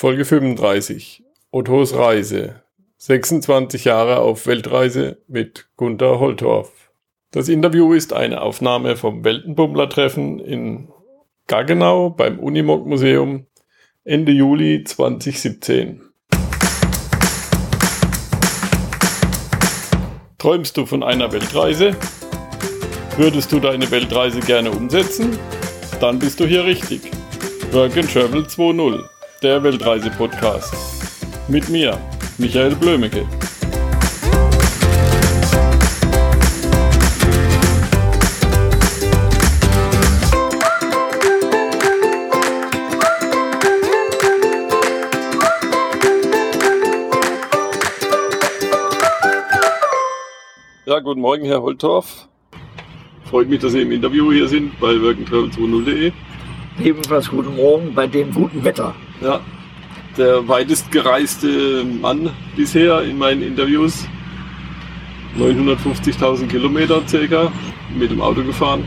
Folge 35. Ottos Reise. 26 Jahre auf Weltreise mit Gunther Holtorf. Das Interview ist eine Aufnahme vom Weltenbummler-Treffen in Gaggenau beim Unimog Museum Ende Juli 2017. Träumst du von einer Weltreise? Würdest du deine Weltreise gerne umsetzen? Dann bist du hier richtig. Work and Travel 2.0, der Weltreise-Podcast. Mit mir, Michael Blömecke. Ja, guten Morgen, Herr Holtorf. Freut mich, dass Sie im Interview hier sind bei workandtravel20.de. Ebenfalls guten Morgen bei dem guten Wetter. Ja, der weitest gereiste Mann bisher in meinen Interviews. 950.000 Kilometer circa mit dem Auto gefahren.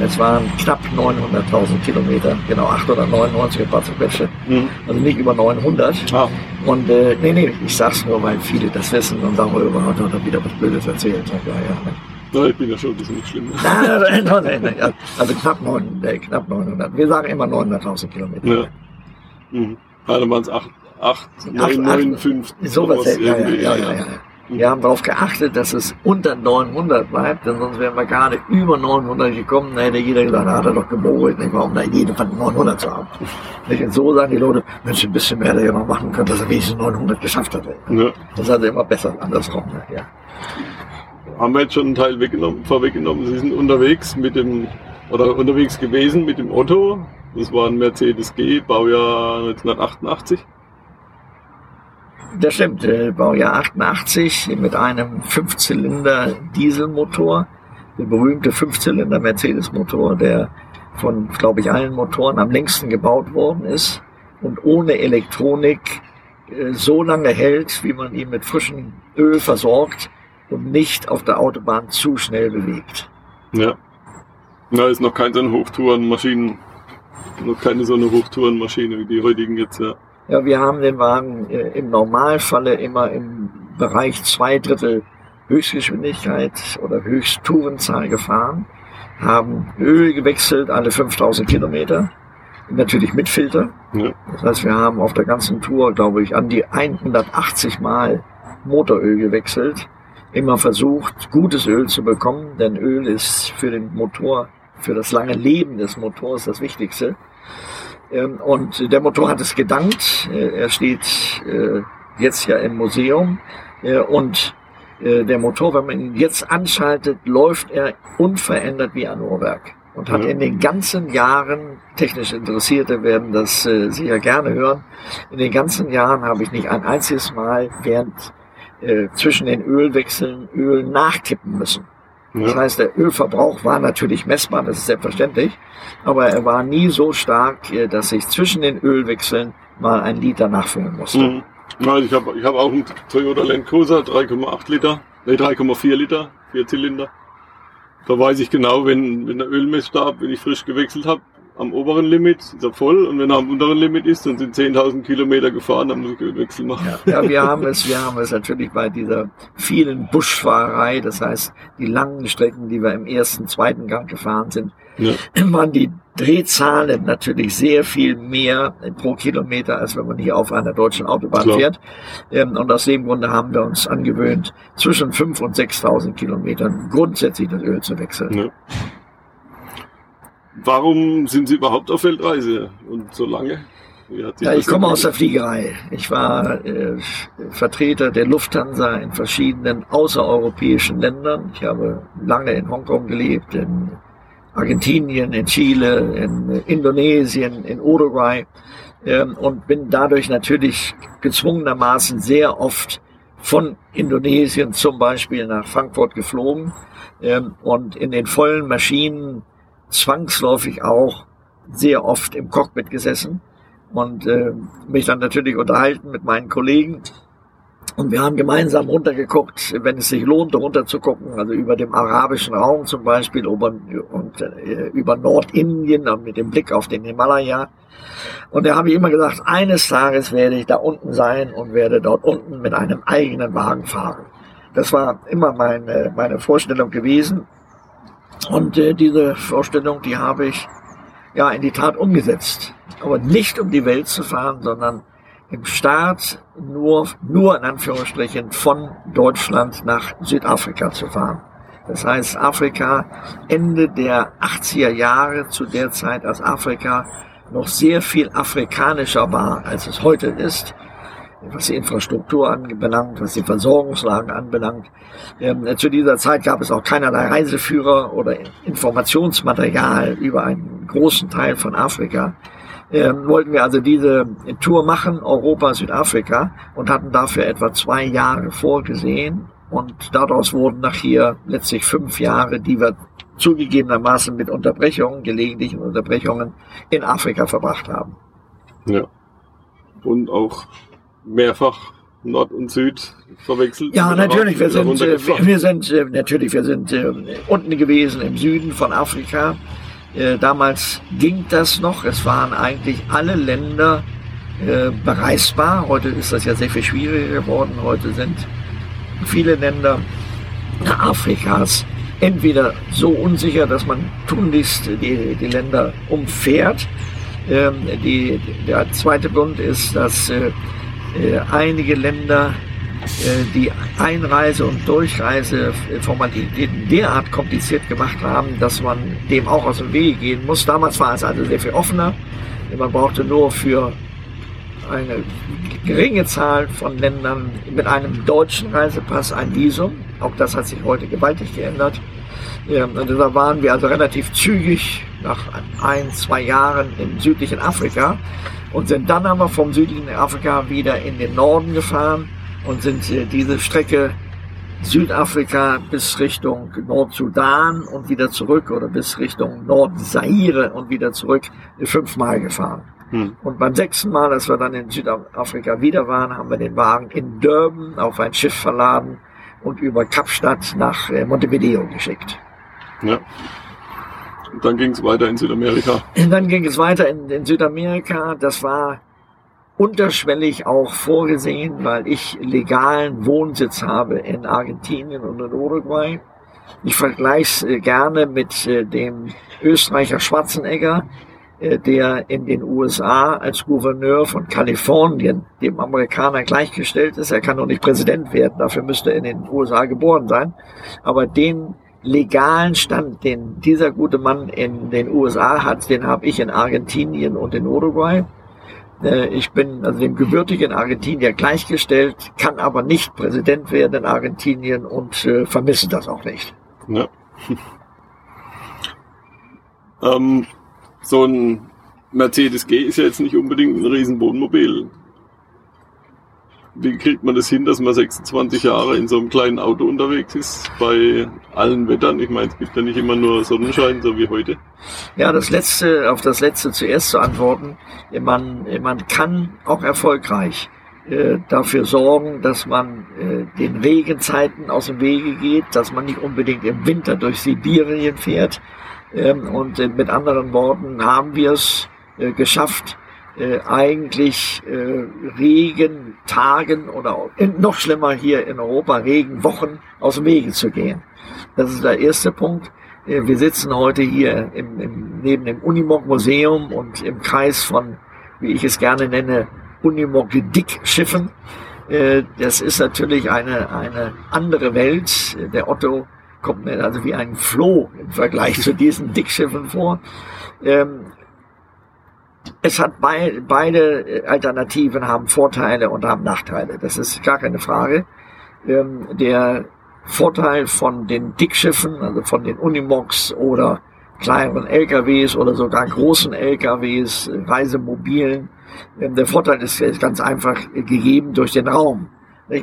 Es waren knapp 900.000 Kilometer, genau 899 ein paar zerquetschte, mhm. also nicht über 900. Ah. Und äh, nee, nee, ich sag's nur, weil viele das wissen und sagen, oh, hat er wieder was Blödes erzählt. Ja, ja? Nein, ich bin ja schon, das ist nicht schlimm. nein, nein, nein, also knapp, 9, äh, knapp 900. Wir sagen immer 900.000 Kilometer. Ja. Mhm. Also waren es 8, 8, 9, 9, 5. Sowas, ja, ja, ja, ja, ja. Wir haben darauf geachtet, dass es unter 900 bleibt, denn sonst wären wir gerade über 900 gekommen. Da hätte jeder gesagt, da hat er doch nicht? warum da jede von 900 zu haben. Und so sagen die Leute, Mensch, ein bisschen mehr hätte er noch machen können, dass er wenigstens 900 geschafft hat. Ja. Das hat er immer besser andersrum. Ja. Haben wir jetzt schon einen Teil weggenommen, vorweggenommen. Sie sind unterwegs mit dem, oder unterwegs gewesen mit dem Otto. Das war ein Mercedes G, Baujahr 1988. Das stimmt, äh, Baujahr 88 mit einem Fünfzylinder Dieselmotor, der berühmte Fünfzylinder Mercedes-Motor, der von, glaube ich, allen Motoren am längsten gebaut worden ist und ohne Elektronik äh, so lange hält, wie man ihn mit frischem Öl versorgt und nicht auf der Autobahn zu schnell bewegt. Ja. Da ist noch keine so eine Hochtourenmaschinen, noch keine so eine Hochtourenmaschine wie die heutigen jetzt, ja. Ja, wir haben den Wagen äh, im Normalfalle immer im Bereich zwei Drittel Höchstgeschwindigkeit oder Höchsttourenzahl gefahren, haben Öl gewechselt alle 5000 Kilometer, natürlich mit Filter. Ja. Das heißt, wir haben auf der ganzen Tour, glaube ich, an die 180 Mal Motoröl gewechselt. Immer versucht, gutes Öl zu bekommen, denn Öl ist für den Motor, für das lange Leben des Motors das Wichtigste. Ähm, und der Motor hat es gedankt. Äh, er steht äh, jetzt ja im Museum. Äh, und der Motor, wenn man ihn jetzt anschaltet, läuft er unverändert wie ein Uhrwerk. Und hat in den ganzen Jahren, technisch Interessierte werden das sicher gerne hören, in den ganzen Jahren habe ich nicht ein einziges Mal während zwischen den Ölwechseln Öl nachkippen müssen. Das heißt, der Ölverbrauch war natürlich messbar, das ist selbstverständlich, aber er war nie so stark, äh, dass ich zwischen den Ölwechseln mal ein Liter nachfüllen musste. Mhm. Ja, ich habe ich hab auch einen Toyota Land Cruiser, 3,8 Liter, nee, 3,4 Liter, vier Zylinder. Da weiß ich genau, wenn, wenn der Ölmessstab, wenn ich frisch gewechselt habe, am oberen Limit ist er voll und wenn er am unteren Limit ist, dann sind 10.000 Kilometer gefahren, dann muss ich Ölwechsel machen. Ja, ja, wir haben es, wir haben es natürlich bei dieser vielen Buschfahrerei, das heißt die langen Strecken, die wir im ersten, zweiten Gang gefahren sind, ja. waren die Drehzahlen natürlich sehr viel mehr pro Kilometer, als wenn man hier auf einer deutschen Autobahn Klar. fährt. Ähm, und aus dem Grunde haben wir uns angewöhnt, zwischen 5.000 und 6.000 Kilometern grundsätzlich das Öl zu wechseln. Ja. Warum sind Sie überhaupt auf Weltreise und so lange? Ja, ich komme aus der Fliegerei. Ich war äh, Vertreter der Lufthansa in verschiedenen außereuropäischen Ländern. Ich habe lange in Hongkong gelebt, in Argentinien, in Chile, in Indonesien, in Uruguay ähm, und bin dadurch natürlich gezwungenermaßen sehr oft von Indonesien zum Beispiel nach Frankfurt geflogen ähm, und in den vollen Maschinen zwangsläufig auch sehr oft im Cockpit gesessen und äh, mich dann natürlich unterhalten mit meinen Kollegen. Und wir haben gemeinsam runtergeguckt, wenn es sich lohnt, runter zu gucken, also über dem arabischen Raum zum Beispiel über, und äh, über Nordindien mit dem Blick auf den Himalaya. Und da habe ich immer gesagt, eines Tages werde ich da unten sein und werde dort unten mit einem eigenen Wagen fahren. Das war immer meine, meine Vorstellung gewesen. Und äh, diese Vorstellung, die habe ich ja in die Tat umgesetzt. Aber nicht um die Welt zu fahren, sondern im Start nur, nur in Anführungsstrichen von Deutschland nach Südafrika zu fahren. Das heißt, Afrika Ende der 80er Jahre, zu der Zeit, als Afrika noch sehr viel afrikanischer war, als es heute ist, was die Infrastruktur anbelangt, was die Versorgungslagen anbelangt. Ähm, zu dieser Zeit gab es auch keinerlei Reiseführer oder Informationsmaterial über einen großen Teil von Afrika ähm, wollten wir also diese Tour machen, Europa, Südafrika, und hatten dafür etwa zwei Jahre vorgesehen. Und daraus wurden nachher letztlich fünf Jahre, die wir zugegebenermaßen mit Unterbrechungen, gelegentlichen Unterbrechungen in Afrika verbracht haben. Ja. Und auch mehrfach Nord und Süd verwechselt. Ja, natürlich. Wir sind, äh, wir sind äh, natürlich, wir sind äh, unten gewesen im Süden von Afrika äh, damals ging das noch. Es waren eigentlich alle Länder äh, bereisbar. Heute ist das ja sehr viel schwieriger geworden. Heute sind viele Länder Afrikas entweder so unsicher, dass man tunlichst die, die Länder umfährt. Ähm, die, der zweite Grund ist, dass äh, äh einige Länder äh, die Einreise- und Durchreiseformalitäten derart kompliziert gemacht haben, dass man dem auch aus dem Wege gehen muss. Damals war es also sehr viel offener. Man brauchte nur für eine geringe Zahl von Ländern mit einem deutschen Reisepass ein Visum. Auch das hat sich heute gewaltig geändert. Und deshalb waren wir also relativ zügig nach ein, zwei Jahren im südlichen Afrika und sind dann aber vom südlichen Afrika wieder in den Norden gefahren und sind äh, diese Strecke Südafrika bis Richtung Nordsudan und wieder zurück oder bis Richtung Nordzaire und wieder zurück fünfmal gefahren. Hm. Und beim sechsten Mal, als wir dann in Südafrika wieder waren, haben wir den Wagen in Durban auf ein Schiff verladen und über Kapstadt nach äh, Montevideo geschickt. Ja. Und dann ging es weiter in Südamerika. Und dann ging es weiter in, in Südamerika. Das war unterschwellig auch vorgesehen, weil ich legalen Wohnsitz habe in Argentinien und in Uruguay. Ich vergleiche es äh, gerne mit äh, dem Österreicher Schwarzenegger, äh, der in den USA als Gouverneur von Kalifornien dem Amerikaner gleichgestellt ist. Er kann noch nicht Präsident werden, dafür müsste er in den USA geboren sein. Aber den legalen Stand, den dieser gute Mann in den USA hat, den habe ich in Argentinien und in Uruguay. Äh, ich bin also dem gebürtigen Argentinier gleichgestellt, kann aber nicht Präsident werden in Argentinien und äh, vermisse das auch nicht. Ja. ähm, so ein Mercedes G ist ja jetzt nicht unbedingt ein Riesenwohnmobil. Wie kriegt man das hin, dass man 26 Jahre in so einem kleinen Auto unterwegs ist, bei allen Wettern? Ich meine, es gibt ja nicht immer nur Sonnenschein, so wie heute. Ja, das letzte, auf das letzte zuerst zu antworten. Man, man kann auch erfolgreich äh, dafür sorgen, dass man äh, den Regenzeiten aus dem Wege geht, dass man nicht unbedingt im Winter durch Sibirien fährt. Ähm, und äh, mit anderen Worten haben wir es geschafft, äh, eigentlich äh, Regentagen oder noch schlimmer hier in Europa Regenwochen aus dem Wege zu gehen. Das ist der erste Punkt. Äh, wir sitzen heute hier im, im, neben dem Unimog Museum und im Kreis von, wie ich es gerne nenne, Unimog Dickschiffen. Äh, das ist natürlich eine, eine andere Welt. Der Otto kommt mir also wie ein Floh im Vergleich zu diesen Dickschiffen vor. Ähm, es hat bei, beide Alternativen haben Vorteile und haben Nachteile. Das ist gar keine Frage. Ähm, der Vorteil von den Dickschiffen, also von den Unimogs oder kleineren LKWs oder sogar großen LKWs, Reisemobilen, ähm, der Vorteil ist, ist ganz einfach gegeben durch den Raum.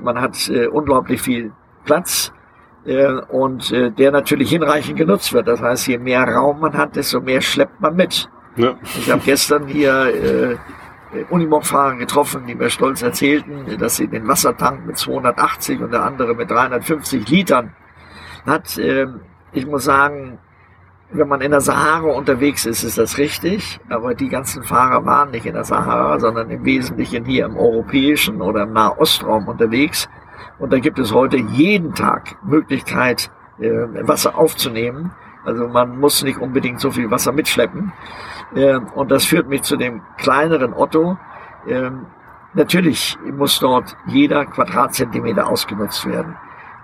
Man hat äh, unglaublich viel Platz äh, und äh, der natürlich hinreichend genutzt wird. Das heißt, je mehr Raum man hat, desto mehr schleppt man mit. Ja. Ich habe gestern hier äh, Unimog-Fahrer getroffen, die mir stolz erzählten, dass sie den Wassertank mit 280 und der andere mit 350 Litern hat. Ähm, ich muss sagen, wenn man in der Sahara unterwegs ist, ist das richtig. Aber die ganzen Fahrer waren nicht in der Sahara, sondern im Wesentlichen hier im europäischen oder im Nahostraum unterwegs. Und da gibt es heute jeden Tag Möglichkeit, äh, Wasser aufzunehmen. Also man muss nicht unbedingt so viel Wasser mitschleppen. Ähm, und das führt mich zu dem kleineren Otto. Ähm, natürlich muss dort jeder Quadratzentimeter ausgenutzt werden.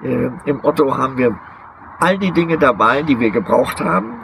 Ähm, Im Otto haben wir all die Dinge dabei, die wir gebraucht haben.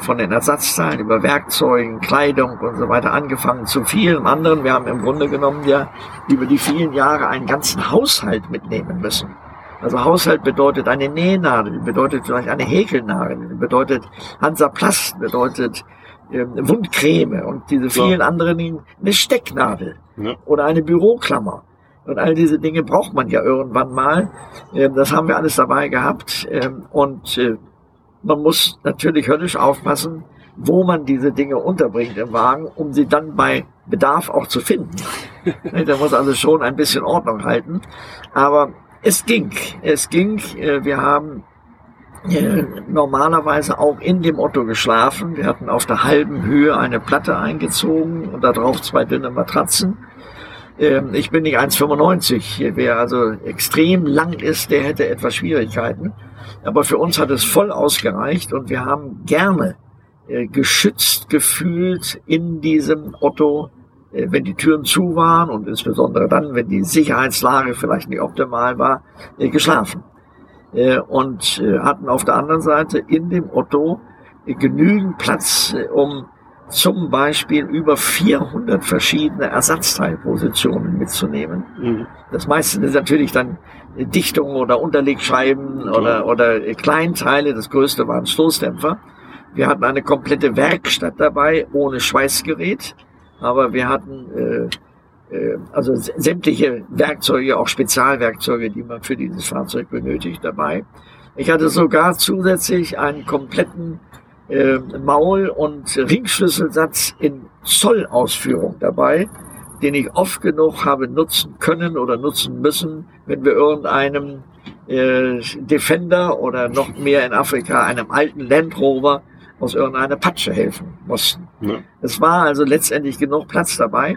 Von den Ersatzteilen über Werkzeugen, Kleidung und so weiter angefangen zu vielen anderen. Wir haben im Grunde genommen ja über die vielen Jahre einen ganzen Haushalt mitnehmen müssen. Also Haushalt bedeutet eine Nähnadel, bedeutet vielleicht eine Häkelnadel, bedeutet Hansaplast, bedeutet Wundcreme und diese vielen ja. anderen Dinge, eine Stecknadel ja. oder eine Büroklammer. Und all diese Dinge braucht man ja irgendwann mal. Ähm, das haben wir alles dabei gehabt. Ähm, und äh, man muss natürlich höllisch aufpassen, wo man diese Dinge unterbringt im Wagen, um sie dann bei Bedarf auch zu finden. da muss also schon ein bisschen Ordnung halten. Aber es ging. Es ging. Äh, wir haben normalerweise auch in dem Otto geschlafen. Wir hatten auf der halben Höhe eine Platte eingezogen und darauf zwei dünne Matratzen. Ähm, ich bin nicht 1,95. Wer also extrem lang ist, der hätte etwas Schwierigkeiten. Aber für uns hat es voll ausgereicht und wir haben gerne äh, geschützt gefühlt in diesem Otto, äh, wenn die Türen zu waren und insbesondere dann, wenn die Sicherheitslage vielleicht nicht optimal war, geschlafen. Und hatten auf der anderen Seite in dem Otto genügend Platz, um zum Beispiel über 400 verschiedene Ersatzteilpositionen mitzunehmen. Mhm. Das meiste ist natürlich dann Dichtungen oder Unterlegscheiben mhm. oder, oder Kleinteile. Das größte waren Stoßdämpfer. Wir hatten eine komplette Werkstatt dabei, ohne Schweißgerät. Aber wir hatten äh, äh, also sämtliche Werkzeuge, auch Spezialwerkzeuge, die man für dieses Fahrzeug benötigt, dabei. Ich hatte sogar zusätzlich einen kompletten äh, Maul- und Ringschlüsselsatz in Zollausführung dabei, den ich oft genug habe nutzen können oder nutzen müssen, wenn wir irgendeinem äh, Defender oder noch mehr in Afrika einem alten Land Rover aus irgendeiner Patsche helfen mussten. Ja. Es war also letztendlich genug Platz dabei.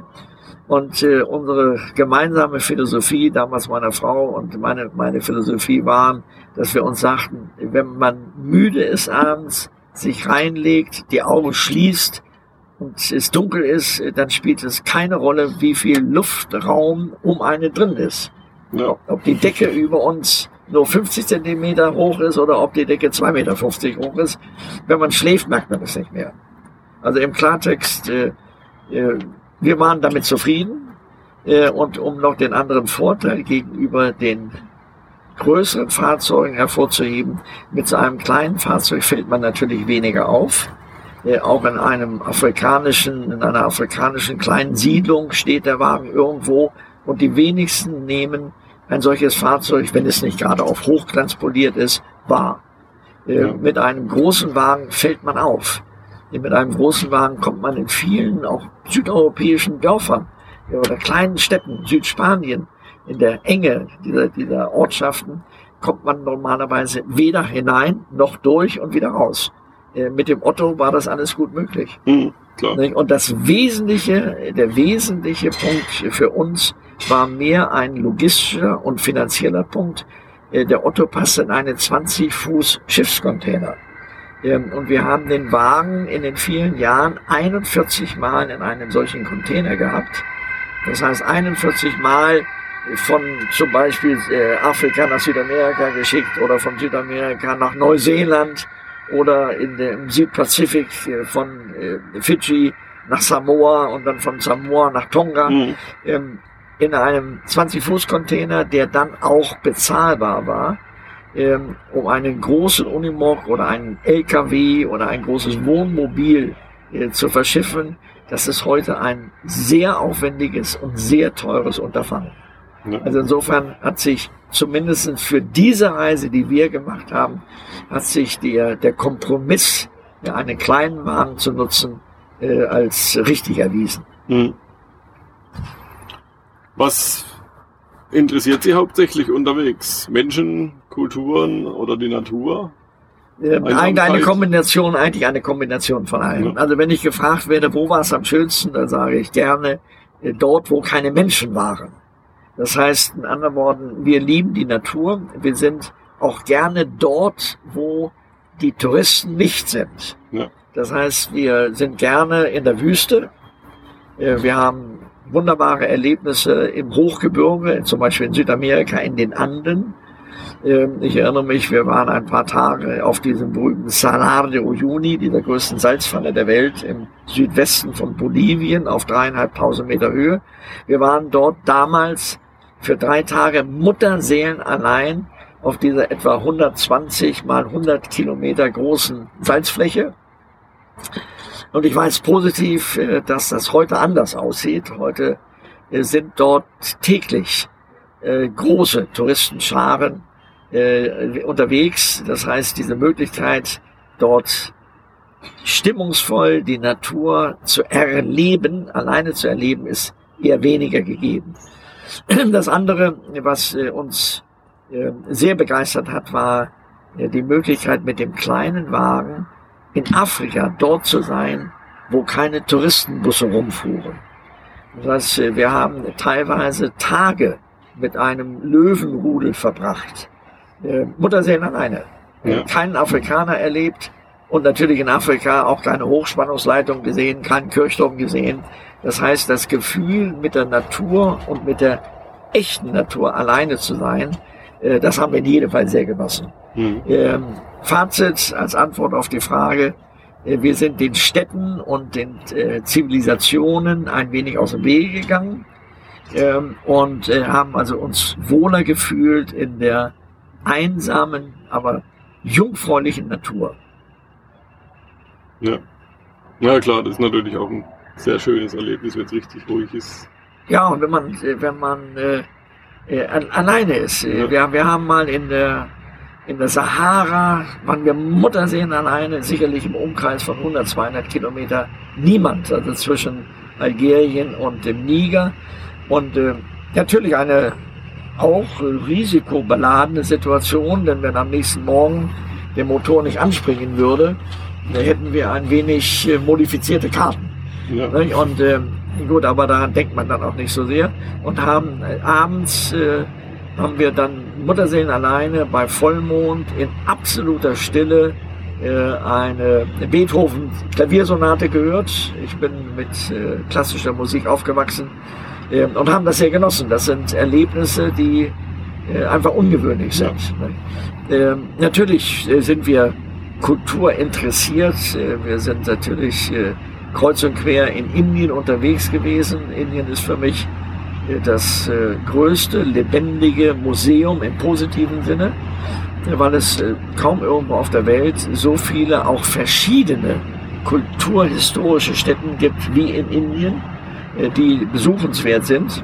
Und äh, unsere gemeinsame Philosophie, damals meiner Frau und meine, meine Philosophie waren, dass wir uns sagten, wenn man müde ist abends, sich reinlegt, die Augen schließt und es dunkel ist, dann spielt es keine Rolle, wie viel Luftraum um eine drin ist. Ja. Ob die Decke über uns nur 50 Zentimeter hoch ist oder ob die Decke 2,50 Meter hoch ist. Wenn man schläft, merkt man das nicht mehr. Also im Klartext, äh, äh, wir waren damit zufrieden. Äh, und um noch den anderen Vorteil gegenüber den größeren Fahrzeugen hervorzuheben. Mit so einem kleinen Fahrzeug fällt man natürlich weniger auf. Äh, auch in einem afrikanischen, in einer afrikanischen kleinen Siedlung steht der Wagen irgendwo und die wenigsten nehmen ein solches Fahrzeug, wenn es nicht gerade auf Hochglanz poliert ist, wahr. Äh, ja. Mit einem großen Wagen fällt man auf. Mit einem großen Wagen kommt man in vielen, auch südeuropäischen Dörfern oder kleinen Städten, Südspanien, in der Enge dieser, dieser Ortschaften kommt man normalerweise weder hinein noch durch und wieder raus. Äh, mit dem Otto war das alles gut möglich. Mhm, und das Wesentliche, der wesentliche Punkt für uns war mehr ein logistischer und finanzieller Punkt. Äh, der Otto passt in einen 20 Fuß Schiffscontainer. Ähm, und wir haben den Wagen in den vielen Jahren 41 Mal in einem solchen Container gehabt. Das heißt 41 Mal von zum Beispiel äh, Afrika nach Südamerika geschickt oder von Südamerika nach Neuseeland oder in dem Südpazifik äh, von äh, Fidschi nach Samoa und dann von Samoa nach Tonga mhm. ähm, in einem 20-Fuß-Container, der dann auch bezahlbar war, ähm, um einen großen Unimog oder einen LKW oder ein großes Wohnmobil äh, zu verschiffen. Das ist heute ein sehr aufwendiges und sehr teures Unterfangen. Also insofern hat sich zumindest für diese Reise, die wir gemacht haben, hat sich der, der Kompromiss, ja, einen kleinen Wagen zu nutzen, äh, als richtig erwiesen. Mhm. Was interessiert Sie hauptsächlich unterwegs? Menschen, Kulturen oder die Natur? Ähm, eigentlich eine Kombination, eigentlich eine Kombination von allem. Ja. Also wenn ich gefragt werde, wo war es am schönsten, dann sage ich gerne äh, dort, wo keine Menschen waren. Das heißt, in anderen Worten, wir lieben die Natur. Wir sind auch gerne dort, wo die Touristen nicht sind. Ja. Das heißt, wir sind gerne in der Wüste. Äh, wir haben wunderbare Erlebnisse im Hochgebirge, zum Beispiel in Südamerika, in den Anden. Ähm, ich erinnere mich, wir waren ein paar Tage auf diesem berühmten Salar de Uyuni, dieser größten Salzfalle der Welt im Südwesten von Bolivien auf dreieinhalbtausend Meter Höhe. Wir waren dort damals für drei Tage Mutterseelen allein auf dieser etwa 120 mal 100 Kilometer großen Salzfläche. Und ich weiß positiv, äh, dass das heute anders aussieht. Heute äh, sind dort täglich äh, große Touristenscharen unterwegs. Das heißt, diese Möglichkeit, dort stimmungsvoll die Natur zu erleben, alleine zu erleben, ist eher weniger gegeben. Das andere, was uns sehr begeistert hat, war die Möglichkeit mit dem kleinen Wagen in Afrika dort zu sein, wo keine Touristenbusse rumfuhren. Das heißt, wir haben teilweise Tage mit einem Löwenrudel verbracht. Äh, Mutterseelen alleine. Ja. Keinen Afrikaner erlebt und natürlich in Afrika auch keine Hochspannungsleitung gesehen, keinen Kirchturm gesehen. Das heißt, das Gefühl mit der Natur und mit der echten Natur alleine zu sein, äh, das haben wir in jedem Fall sehr genossen. Mhm. Ähm, Fazit als Antwort auf die Frage, äh, wir sind den Städten und den äh, Zivilisationen ein wenig aus dem Wege gegangen ähm, und äh, haben also uns wohler gefühlt in der einsamen, aber jungfräulichen Natur. Ja. Ja klar, das ist natürlich auch ein sehr schönes Erlebnis, wenn es richtig ruhig ist. Ja, und wenn man, wenn man äh, äh, alleine ist. Ja. Wir, wir haben mal in der in der Sahara waren wir Mutterseen alleine, sicherlich im Umkreis von 100, 200 Kilometer niemand, also zwischen Algerien und dem Niger. Und äh, natürlich eine auch risikobeladene Situation, denn wenn am nächsten Morgen der Motor nicht anspringen würde, dann hätten wir ein wenig äh, modifizierte Karten. Ja. Und äh, gut, aber daran denkt man dann auch nicht so sehr. Und haben äh, abends äh, haben wir dann Mutterseelen alleine bei Vollmond in absoluter Stille äh, eine Beethoven Klaviersonate gehört. Ich bin mit äh, klassischer Musik aufgewachsen und haben das sehr genossen. Das sind Erlebnisse, die äh, einfach ungewöhnlich sind. Ja. Ähm, natürlich äh, sind wir kulturinteressiert. Äh, wir sind natürlich kreuz und quer in Indien unterwegs gewesen. Indien ist für mich das größte lebendige Museum im positiven Sinne, weil es kaum irgendwo auf der Welt so viele auch verschiedene kulturhistorische Stätten gibt wie in Indien, die besuchenswert sind.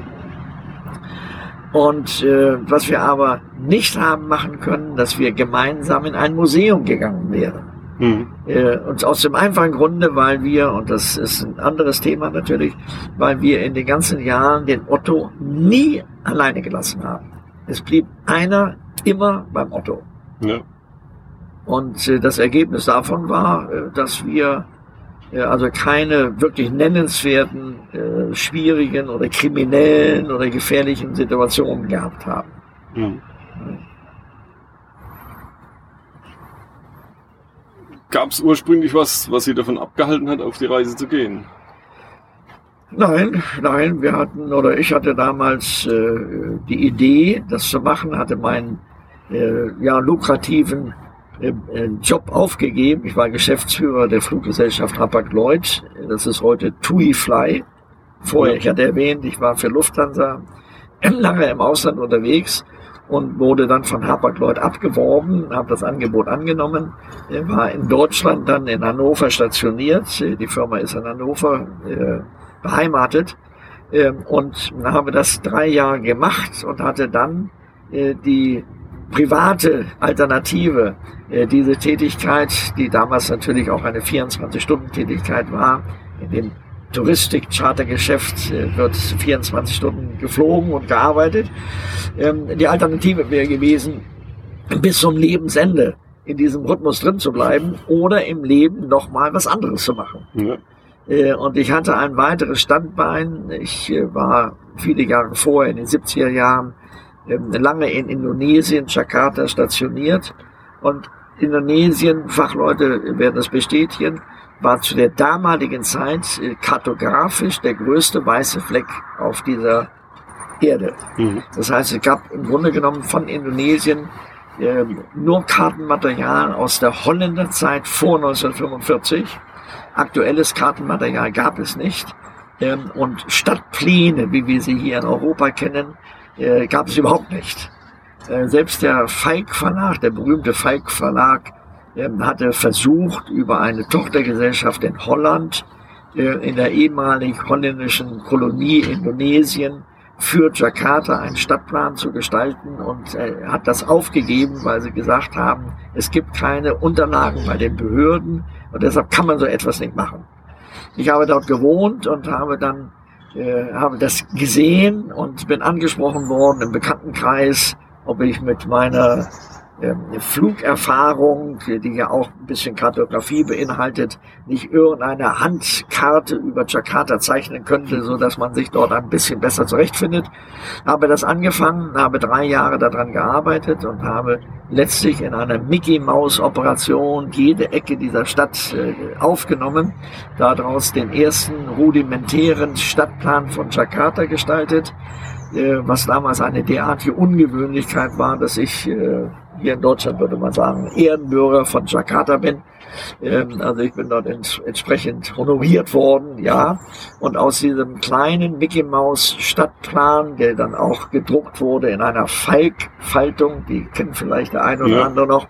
Und äh, was wir aber nicht haben machen können, dass wir gemeinsam in ein Museum gegangen wären. Mhm. Äh, und aus dem einfachen Grunde, weil wir, und das ist ein anderes Thema natürlich, weil wir in den ganzen Jahren den Otto nie alleine gelassen haben. Es blieb einer immer beim Otto. Ja. Und äh, das Ergebnis davon war, äh, dass wir äh, also keine wirklich nennenswerten, äh, schwierigen oder kriminellen oder gefährlichen Situationen gehabt haben. Mhm. Gab es ursprünglich was, was Sie davon abgehalten hat, auf die Reise zu gehen? Nein, nein, wir hatten oder ich hatte damals äh, die Idee, das zu machen, hatte meinen äh, ja lukrativen Job aufgegeben. Ich war Geschäftsführer der Fluggesellschaft Hapag-Lloyd. Das ist heute TUI Fly. Vorher, ich hatte erwähnt, ich war für Lufthansa lange im Ausland unterwegs und wurde dann von Hapag-Lloyd abgeworben, habe das Angebot angenommen, war in Deutschland dann in Hannover stationiert. Die Firma ist in Hannover äh, beheimatet äh, und habe das drei Jahre gemacht und hatte dann äh, die private Alternative, äh, diese Tätigkeit, die damals natürlich auch eine 24-Stunden-Tätigkeit war, in den Touristik-Chartergeschäft äh, wird 24 Stunden geflogen und gearbeitet. Ähm, die Alternative wäre gewesen, bis zum Lebensende in diesem Rhythmus drin zu bleiben oder im Leben nochmal was anderes zu machen. Ja. Äh, und ich hatte ein weiteres Standbein. Ich war viele Jahre vorher, in den 70er Jahren, lange in Indonesien, Jakarta stationiert. Und Indonesien, Fachleute werden das bestätigen, war zu der damaligen Zeit äh, kartografisch der größte weiße Fleck auf dieser Erde. Mhm. Das heißt, es gab im Grunde genommen von Indonesien äh, nur Kartenmaterial aus der Holländerzeit vor 1945. Aktuelles Kartenmaterial gab es nicht. Ähm, und Stadtpläne, wie wir sie hier in Europa kennen, äh, gab es überhaupt nicht. Äh, selbst der Falk Verlag, der berühmte Falk Verlag, ähm, hatte versucht, über eine Tochtergesellschaft in Holland, äh, in der ehemalig holländischen Kolonie Indonesien, für Jakarta einen Stadtplan zu gestalten und hat das aufgegeben, weil sie gesagt haben, es gibt keine Unterlagen bei den Behörden und deshalb kann man so etwas nicht machen. Ich habe dort gewohnt und habe dann äh, habe das gesehen und bin angesprochen worden im Bekanntenkreis, ob ich mit meiner Flugerfahrung, die ja auch ein bisschen Kartografie beinhaltet, nicht irgendeine Handkarte über Jakarta zeichnen könnte, so dass man sich dort ein bisschen besser zurechtfindet. Habe das angefangen, habe drei Jahre daran gearbeitet und habe letztlich in einer Mickey Maus Operation jede Ecke dieser Stadt äh, aufgenommen, daraus den ersten rudimentären Stadtplan von Jakarta gestaltet, äh, was damals eine derartige Ungewöhnlichkeit war, dass ich äh, hier in Deutschland würde man sagen, Ehrenbürger von Jakarta bin. Ähm, also ich bin dort ents entsprechend honoriert worden, ja. Und aus diesem kleinen Mickey Maus Stadtplan, der dann auch gedruckt wurde in einer Falk-Faltung, die kennt vielleicht der eine oder ja. andere noch.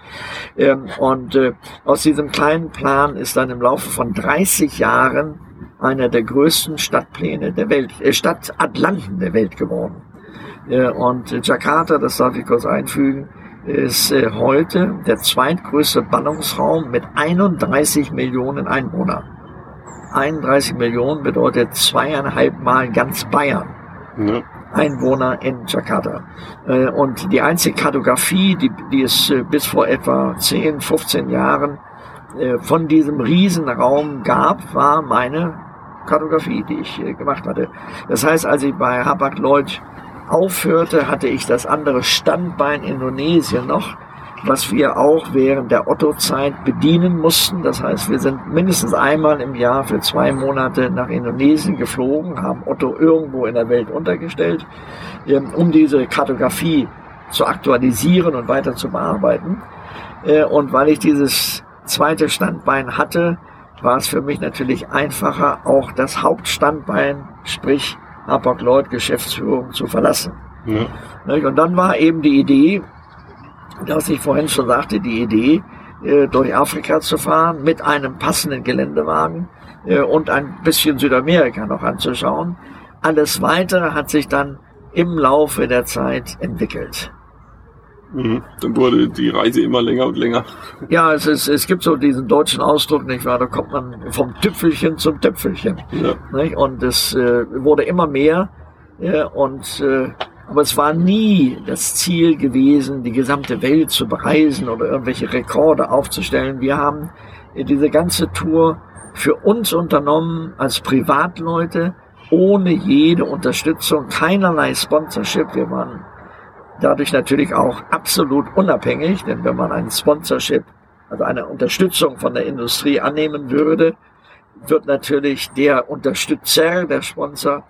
Ähm, und äh, aus diesem kleinen Plan ist dann im Laufe von 30 Jahren einer der größten Stadtpläne der Welt, äh, Stadtatlanten der Welt geworden. Äh, und Jakarta, das darf ich kurz einfügen, ist äh, heute der zweitgrößte Ballungsraum mit 31 Millionen Einwohnern. 31 Millionen bedeutet zweieinhalb Mal ganz Bayern. Ja. Einwohner in Jakarta. Äh, und die einzige Kartografie, die, die es äh, bis vor etwa 10, 15 Jahren von diesem Riesenraum gab, war meine Kartografie, die ich gemacht hatte. Das heißt, als ich bei Hapag-Lloyd aufhörte, hatte ich das andere Standbein Indonesien noch, was wir auch während der Otto-Zeit bedienen mussten. Das heißt, wir sind mindestens einmal im Jahr für zwei Monate nach Indonesien geflogen, haben Otto irgendwo in der Welt untergestellt, ähm, um diese Kartografie zu aktualisieren und weiter zu bearbeiten. Äh, und weil ich dieses zweite Standbein hatte, war es für mich natürlich einfacher, auch das Hauptstandbein, sprich Hapag-Lloyd Geschäftsführung zu verlassen. Ja. Und dann war eben die Idee, dass ich vorhin schon sagte, die Idee, äh, durch Afrika zu fahren mit einem passenden Geländewagen äh, und ein bisschen Südamerika noch anzuschauen. Alles weitere hat sich dann im Laufe der Zeit entwickelt. Mhm. Dann wurde die Reise immer länger und länger. Ja, es, ist, es gibt so diesen deutschen Ausdruck, nicht wahr? Da kommt man vom Tüpfelchen zum Tüpfelchen. Ja. Nicht? Und es äh, wurde immer mehr. Ja, und, äh, aber es war nie das Ziel gewesen, die gesamte Welt zu bereisen oder irgendwelche Rekorde aufzustellen. Wir haben diese ganze Tour für uns unternommen als Privatleute, ohne jede Unterstützung, keinerlei Sponsorship. Wir waren dadurch natürlich auch absolut unabhängig, denn wenn man ein Sponsorship, also eine Unterstützung von der Industrie annehmen würde, wird natürlich der Unterstützer, der Sponsor,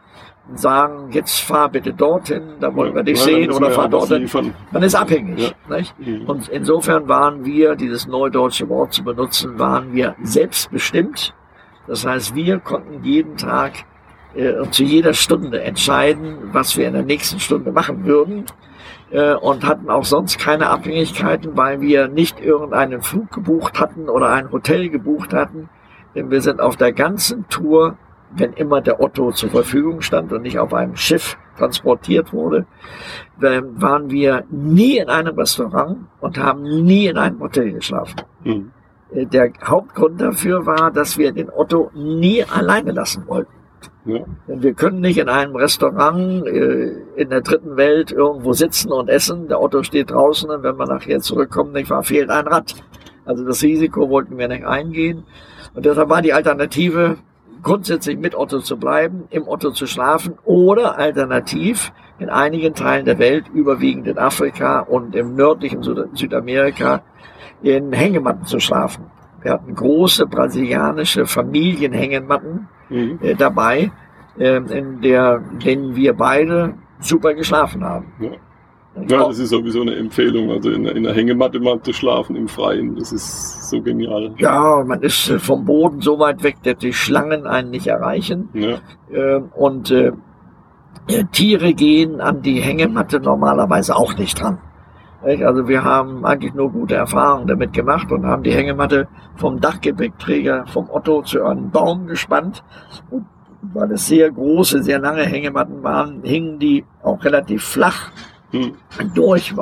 sagen, jetzt fahr bitte dorthin, da wollen wir dich sehen oder fahr dorthin. Man ist abhängig. Ja. Mhm. Und insofern waren wir, dieses neudeutsche Wort zu benutzen, waren wir selbstbestimmt. Das heißt, wir konnten jeden Tag äh, und zu jeder Stunde entscheiden, was wir in der nächsten Stunde machen würden äh, und hatten auch sonst keine Abhängigkeiten, weil wir nicht irgendeinen Flug gebucht hatten oder ein Hotel gebucht hatten. Denn wir sind auf der ganzen Tour, wenn immer der Otto zur Verfügung stand und nicht auf einem Schiff transportiert wurde, waren wir nie in einem Restaurant und haben nie in einem Hotel geschlafen. Mhm. Der Hauptgrund dafür war, dass wir den Otto nie alleine lassen wollten. Ja. Denn wir können nicht in einem Restaurant äh, in der dritten Welt irgendwo sitzen und essen. Der Otto steht draußen und wenn wir nachher zurückkommen, nicht wahr, fehlt ein Rad. Also das Risiko wollten wir nicht eingehen. Und deshalb war die Alternative, grundsätzlich mit Otto zu bleiben, im Otto zu schlafen oder alternativ in einigen Teilen der Welt, überwiegend in Afrika und im nördlichen Südamerika, in Hängematten zu schlafen. Wir hatten große brasilianische Familienhängematten mhm. äh, dabei, äh, in der, denen wir beide super geschlafen haben. Ja. Ja, das ist sowieso eine Empfehlung, also in, in der Hängematte mal zu schlafen im Freien, das ist so genial. Ja, man ist äh, vom Boden so weit weg, dass die Schlangen einen nicht erreichen. Ja. Ähm, und äh, Tiere gehen an die Hängematte normalerweise auch nicht dran. Also wir haben eigentlich nur gute Erfahrungen damit gemacht und haben die Hängematte vom Dachgepäckträger vom Otto zu einem Baum gespannt. Und weil es sehr große, sehr lange Hängematten waren, hingen die auch relativ flach hm. durch,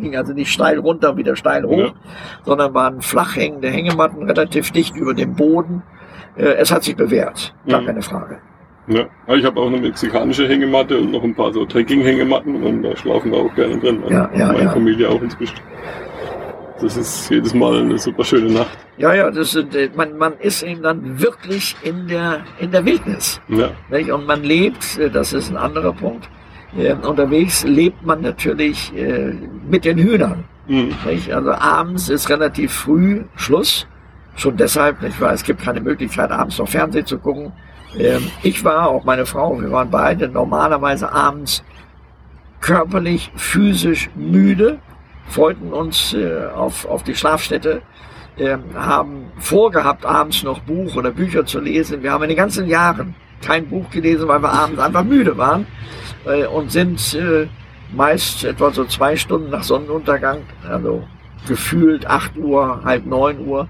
ging also nicht steil runter, wieder steil hoch, ja. sondern waren flach hängende Hängematten, relativ dicht über dem Boden. Äh, es hat sich bewährt, gar hm. keine Frage. Ja, ich habe auch eine mexikanische Hängematte und noch ein paar so Trekking-Hängematten und da schlafen wir auch gerne drin. Ja, ja, Meine ja. Familie auch inzwischen. Das ist jedes Mal eine super schöne Nacht. Ja, ja, das äh, man, man ist eben dann wirklich in der, in der Wildnis. Ja. Nicht? Und man lebt, äh, das ist ein anderer Punkt, äh, unterwegs lebt man natürlich äh, mit den Hühnern. Mhm. Also abends ist relativ früh Schluss. Schon deshalb, nicht wahr, es gibt keine Möglichkeit, abends noch Fernsehen zu gucken. Ähm, ich war, auch meine Frau, wir waren beide normalerweise abends körperlich, physisch müde, freuten uns äh, auf, auf die Schlafstätte, äh, haben vorgehabt, abends noch Buch oder Bücher zu lesen. Wir haben in den ganzen Jahren kein Buch gelesen, weil wir abends einfach müde waren äh, und sind äh, meist etwa so zwei Stunden nach Sonnenuntergang, also gefühlt acht Uhr, halb neun Uhr,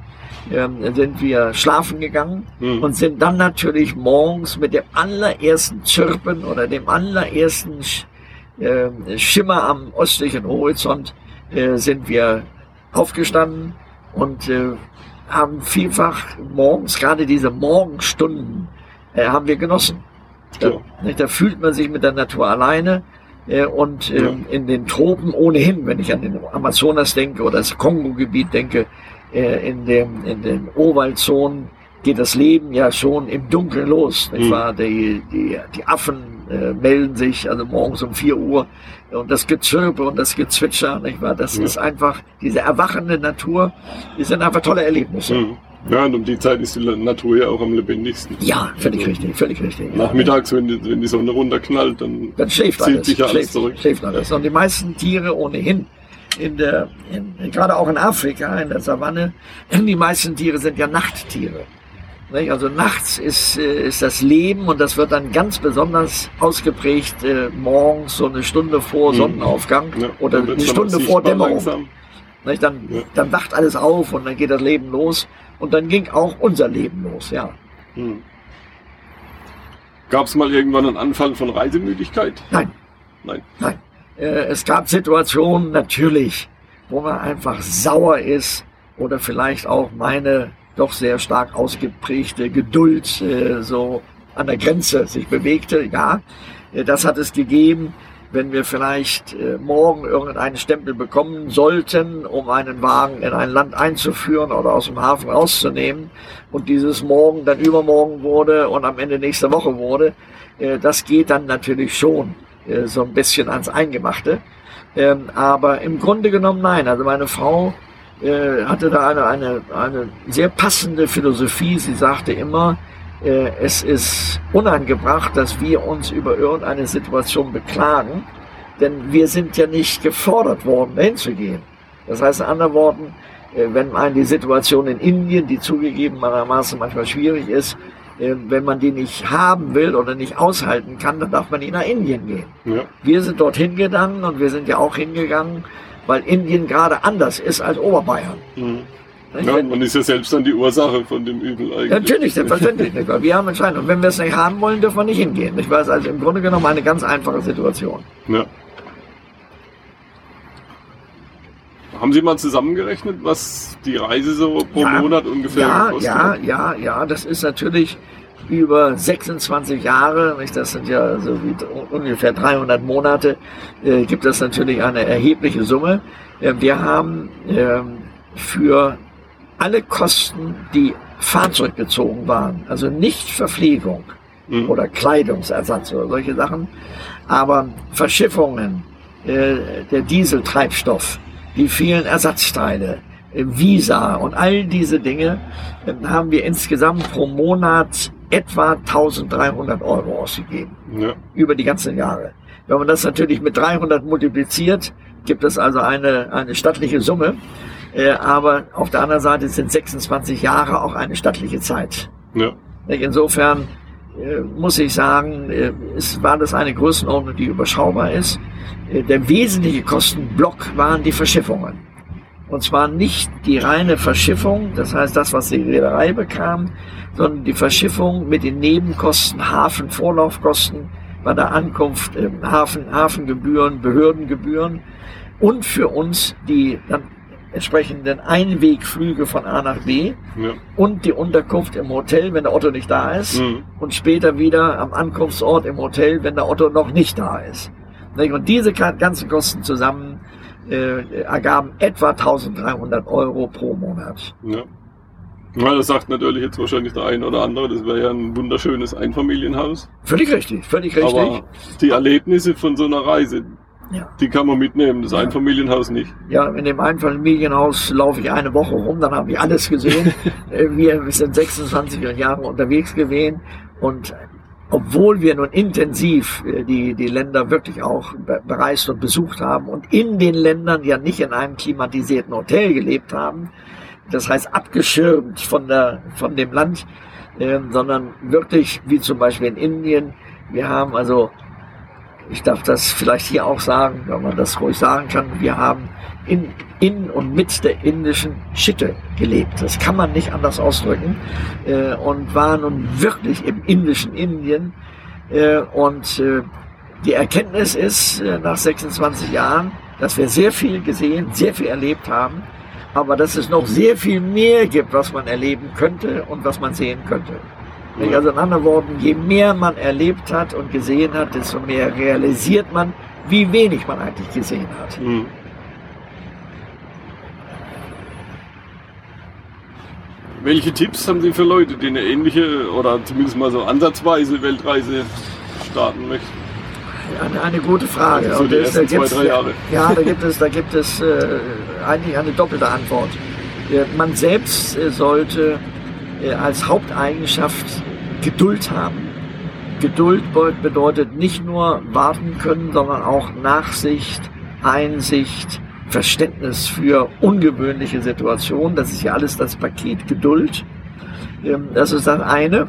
ähm, sind wir schlafen gegangen mhm. und sind dann natürlich morgens mit dem allerersten Zirpen oder dem allerersten äh, Schimmer am östlichen Horizont äh, sind wir aufgestanden und äh, haben vielfach morgens, gerade diese Morgenstunden, äh, haben wir genossen. Da, ja. da, fühlt man sich mit der Natur alleine äh, und äh, ja. in den Tropen ohnehin, wenn ich an den Amazonas denke oder das Kongo-Gebiet denke, äh, in, dem, in den Urwaldzonen geht das Leben ja schon im Dunkeln los. Nicht mhm. wahr? Die, die, die Affen äh, melden sich also morgens um 4 Uhr und das Gezirpe und das Gezwitscher, nicht wahr? Das ja. ist einfach diese erwachende Natur, die sind einfach tolle Erlebnisse. Mhm. Ja, und um die Zeit ist die Natur ja auch am lebendigsten. Ja, völlig also, richtig, völlig richtig. Nachmittags, wenn die, wenn die Sonne runterknallt, dann, dann schläft zieht alles, sich ja alles schläft, zurück. Schläft alles. Und die meisten Tiere ohnehin in der, in, gerade auch in Afrika, in der Savanne, die meisten Tiere sind ja Nachttiere. Also nachts ist, äh, ist das Leben und das wird dann ganz besonders ausgeprägt äh, morgens so eine Stunde vor mhm. Sonnenaufgang ja, oder eine Stunde vor Dämmerung. Dann, ja. dann wacht alles auf und dann geht das Leben los und dann ging auch unser Leben los, ja. Mhm. Gab es mal irgendwann einen Anfall von Reisemüdigkeit? Nein. Nein. Nein. Äh, es gab Situationen natürlich, wo man einfach sauer ist oder vielleicht auch meine doch sehr stark ausgeprägte Geduld äh, so an der Grenze sich bewegte. Ja, äh, das hat es gegeben, wenn wir vielleicht morgen irgendeinen Stempel bekommen sollten, um einen Wagen in ein Land einzuführen oder aus dem Hafen rauszunehmen und dieses morgen dann übermorgen wurde und am Ende nächste Woche wurde. Das geht dann natürlich schon. Äh, so ein bisschen ans Eingemachte. Ähm, aber im Grunde genommen nein. Also meine Frau äh, hatte da eine, eine, eine sehr passende Philosophie. Sie sagte immer, äh, es ist unangebracht, dass wir uns über irgendeine Situation beklagen, denn wir sind ja nicht gefordert worden, dahin zu gehen. Das heißt in anderen Worten, äh, wenn man die Situation in Indien, die zugegebenermaßen manchmal schwierig ist, wenn man die nicht haben will oder nicht aushalten kann, dann darf man nicht nach Indien gehen. Ja. Wir sind dorthin gegangen und wir sind ja auch hingegangen, weil Indien gerade anders ist als Oberbayern. Mhm. Ja, man ist ja selbst dann die Ursache von dem Übel eigentlich. Natürlich, selbstverständlich. nicht, weil wir haben entscheidend. Und wenn wir es nicht haben wollen, dürfen wir nicht hingehen. Ich weiß also im Grunde genommen eine ganz einfache Situation. Ja. Haben Sie mal zusammengerechnet, was die Reise so pro ja, Monat ungefähr ja, kostet? Ja, ja, ja, das ist natürlich über 26 Jahre, das sind ja so wie ungefähr 300 Monate, äh, gibt es natürlich eine erhebliche Summe. Äh, wir haben ähm, für alle Kosten, die fahrzeugbezogen waren, also nicht Verpflegung mhm. oder Kleidungsersatz oder solche Sachen, aber Verschiffungen, äh, der Dieseltreibstoff, die vielen Ersatzteile, Visa und all diese Dinge haben wir insgesamt pro Monat etwa 1300 Euro ausgegeben. Ja. Über die ganzen Jahre. Wenn man das natürlich mit 300 multipliziert, gibt es also eine, eine stattliche Summe. Äh, aber auf der anderen Seite sind 26 Jahre auch eine stattliche Zeit. Ja. Insofern äh, muss ich sagen, äh, es war das eine Größenordnung, die überschaubar ist. Der wesentliche Kostenblock waren die Verschiffungen. Und zwar nicht die reine Verschiffung, das heißt das, was die Reederei bekam, sondern die Verschiffung mit den Nebenkosten, Hafenvorlaufkosten bei der Ankunft, Hafen, Hafengebühren, Behördengebühren und für uns die dann entsprechenden Einwegflüge von A nach B ja. und die Unterkunft im Hotel, wenn der Otto nicht da ist mhm. und später wieder am Ankunftsort im Hotel, wenn der Otto noch nicht da ist. Und diese ganzen Kosten zusammen äh, ergaben etwa 1300 Euro pro Monat. Ja. Ja, das sagt natürlich jetzt wahrscheinlich der eine oder andere, das wäre ja ein wunderschönes Einfamilienhaus. Völlig richtig, völlig richtig. Aber die Erlebnisse von so einer Reise, ja. die kann man mitnehmen, das ja. Einfamilienhaus nicht. Ja, in dem Einfamilienhaus laufe ich eine Woche rum, dann habe ich alles gesehen. Äh, wir sind 26 Jahre unterwegs gewesen und obwohl wir nun intensiv äh, die, die Länder wirklich auch bereist und besucht haben und in den Ländern ja nicht in einem klimatisierten Hotel gelebt haben, das heißt abgeschirmt von, der, von dem Land, äh, sondern wirklich wie zum Beispiel in Indien. Wir haben also, ich darf das vielleicht hier auch sagen, wenn man das ruhig sagen kann, wir haben in, in und mit der indischen Schitte gelebt. Das kann man nicht anders ausdrücken. Äh, und war nun wirklich im indischen Indien. Äh, und äh, die Erkenntnis ist äh, nach 26 Jahren, dass wir sehr viel gesehen, sehr viel erlebt haben, aber dass es noch sehr viel mehr gibt, was man erleben könnte und was man sehen könnte. Also in anderen Worten, je mehr man erlebt hat und gesehen hat, desto mehr realisiert man, wie wenig man eigentlich gesehen hat. Mhm. Welche Tipps haben Sie für Leute, die eine ähnliche oder zumindest mal so ansatzweise Weltreise starten möchten? Eine, eine gute Frage. Also so die ersten zwei, drei Jahre. Ja, da gibt es, da gibt es äh, eigentlich eine doppelte Antwort. Man selbst äh, sollte äh, als Haupteigenschaft Geduld haben. Geduld bedeutet nicht nur warten können, sondern auch Nachsicht, Einsicht, Verständnis für ungewöhnliche Situationen. Das ist ja alles das Paket Geduld. Ähm, das ist das eine.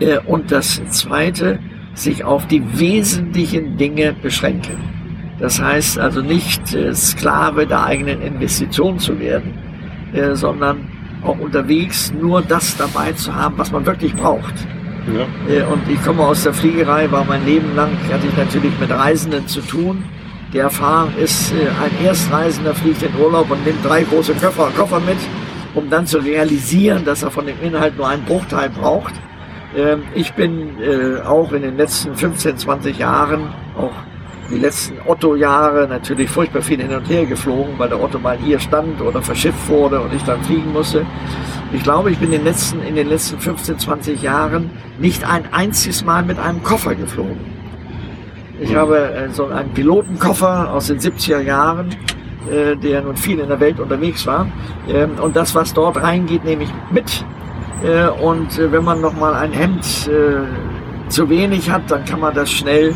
Äh, und das zweite, sich auf die wesentlichen Dinge beschränken. Das heißt also nicht äh, Sklave der eigenen Investition zu werden, äh, sondern auch unterwegs nur das dabei zu haben, was man wirklich braucht. Ja. Und ich komme aus der Fliegerei, war mein Leben lang, hatte ich natürlich mit Reisenden zu tun die Erfahrung ist, äh, ein Erstreisender fliegt in Urlaub und nimmt drei große Koffer, Koffer mit, um dann zu realisieren, dass er von dem Inhalt nur einen Bruchteil braucht. Ähm, ich bin äh, auch in den letzten 15, 20 Jahren, auch die letzten Otto-Jahre natürlich furchtbar viel hin und her geflogen, weil der Otto mal hier stand oder verschifft wurde und ich dann fliegen musste. Ich glaube, ich bin in den letzten, in den letzten 15, 20 Jahren nicht ein einziges Mal mit einem Koffer geflogen. Ich habe äh, so einen Pilotenkoffer aus den 70er Jahren, äh, der nun viel in der Welt unterwegs war. Ähm, und das, was dort reingeht, nehme ich mit. Äh, und wenn man nochmal ein Hemd zu wenig hat, dann kann man das schnell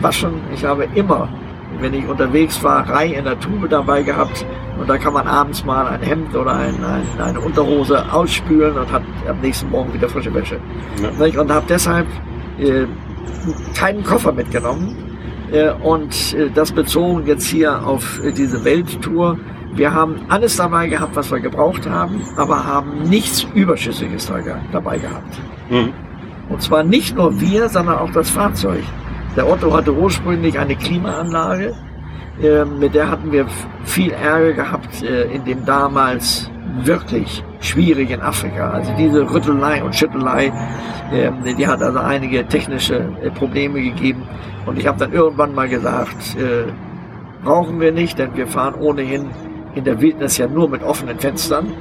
waschen. Ich habe immer, wenn ich unterwegs war, Rei in der Tube dabei gehabt. Und da kann man abends mal ein Hemd oder ein, ein, eine Unterhose ausspülen und hat am nächsten Morgen wieder frische Wäsche. Ja. Und habe deshalb keinen Koffer mitgenommen. Äh, und äh, das bezogen jetzt hier auf äh, diese Welttour. Wir haben alles dabei gehabt, was wir gebraucht haben, aber haben nichts Überschüssiges dabei gehabt. Mhm. Und zwar nicht nur wir, sondern auch das Fahrzeug. Der Otto hatte ursprünglich eine Klimaanlage, mit der hatten wir viel Ärger gehabt in dem damals wirklich schwierig in Afrika. Also diese Rüttelei und Schüttelei, äh, die hat also einige technische äh, Probleme gegeben. Und ich habe dann irgendwann mal gesagt, äh, brauchen wir nicht, denn wir fahren ohnehin in der Wildnis ja nur mit offenen Fenstern.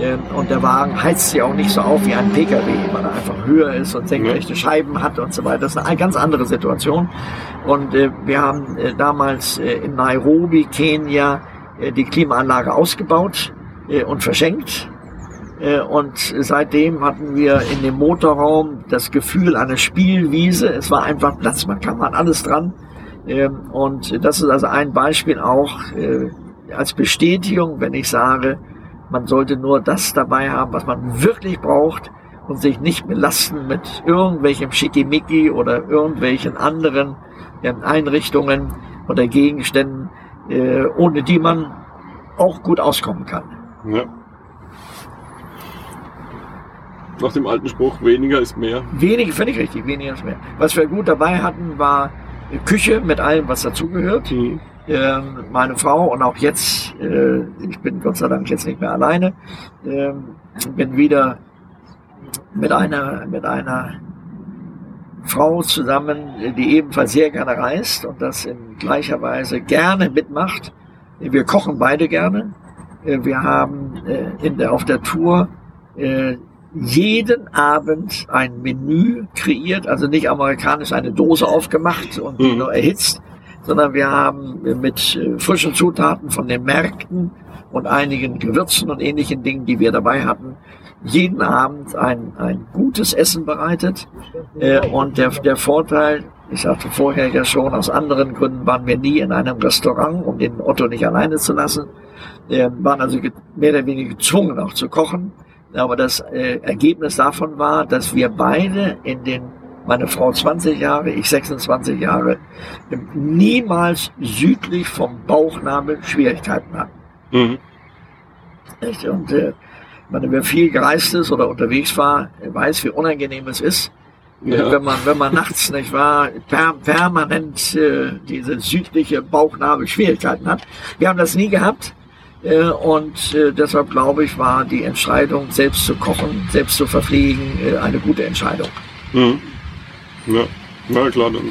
Ähm, und der Wagen heizt sich auch nicht so auf wie ein Pkw, weil er einfach höher ist und senkrechte Scheiben hat und so weiter. Das ist eine ganz andere Situation. Und äh, wir haben äh, damals äh, in Nairobi, Kenia, die Klimaanlage ausgebaut und verschenkt. Und seitdem hatten wir in dem Motorraum das Gefühl einer Spielwiese. Es war einfach Platz, man kam an alles dran. Ähm, und das ist also ein Beispiel auch als Bestätigung, wenn ich sage, man sollte nur das dabei haben, was man wirklich braucht und sich nicht belasten mit irgendwelchem Schickimicki oder irgendwelchen anderen Einrichtungen oder Gegenständen, äh, ohne die man auch gut auskommen kann. Ja. Nach dem alten Spruch, weniger ist mehr. Weniger, völlig richtig, weniger ist mehr. Was wir gut dabei hatten, war Küche mit allem, was dazugehört. Mhm. Ähm, meine Frau und auch jetzt, äh, ich bin Gott sei Dank jetzt nicht mehr alleine, ähm, bin wieder mit einer, mit einer Frau zusammen, die ebenfalls sehr gerne reist und das in gleicher Weise gerne mitmacht. Wir kochen beide gerne. Äh, wir haben äh, in der, auf der Tour äh, jeden Abend ein Menü kreiert, also nicht amerikanisch eine Dose aufgemacht und mhm. nur erhitzt, sondern wir haben mit frischen Zutaten von den Märkten und einigen Gewürzen und ähnlichen Dingen, die wir dabei hatten, jeden Abend ein, ein gutes Essen bereitet. Und der, der Vorteil, ich sagte vorher ja schon, aus anderen Gründen waren wir nie in einem Restaurant, um den Otto nicht alleine zu lassen, äh, waren also mehr oder weniger gezwungen auch zu kochen. Aber das äh, Ergebnis davon war, dass wir beide in den meine Frau 20 Jahre, ich 26 Jahre, niemals südlich vom Bauchnabel Schwierigkeiten hatten. Mhm. Und äh, meine, wer viel gereist ist oder unterwegs war, weiß, wie unangenehm es ist, ja. wenn man wenn man nachts nicht war, per, permanent äh, diese südliche Bauchnabel Schwierigkeiten hat. Wir haben das nie gehabt. Äh, und äh, deshalb glaube ich, war die Entscheidung, selbst zu kochen, selbst zu verpflegen, äh, eine gute Entscheidung. Mhm. Ja, na klar, dann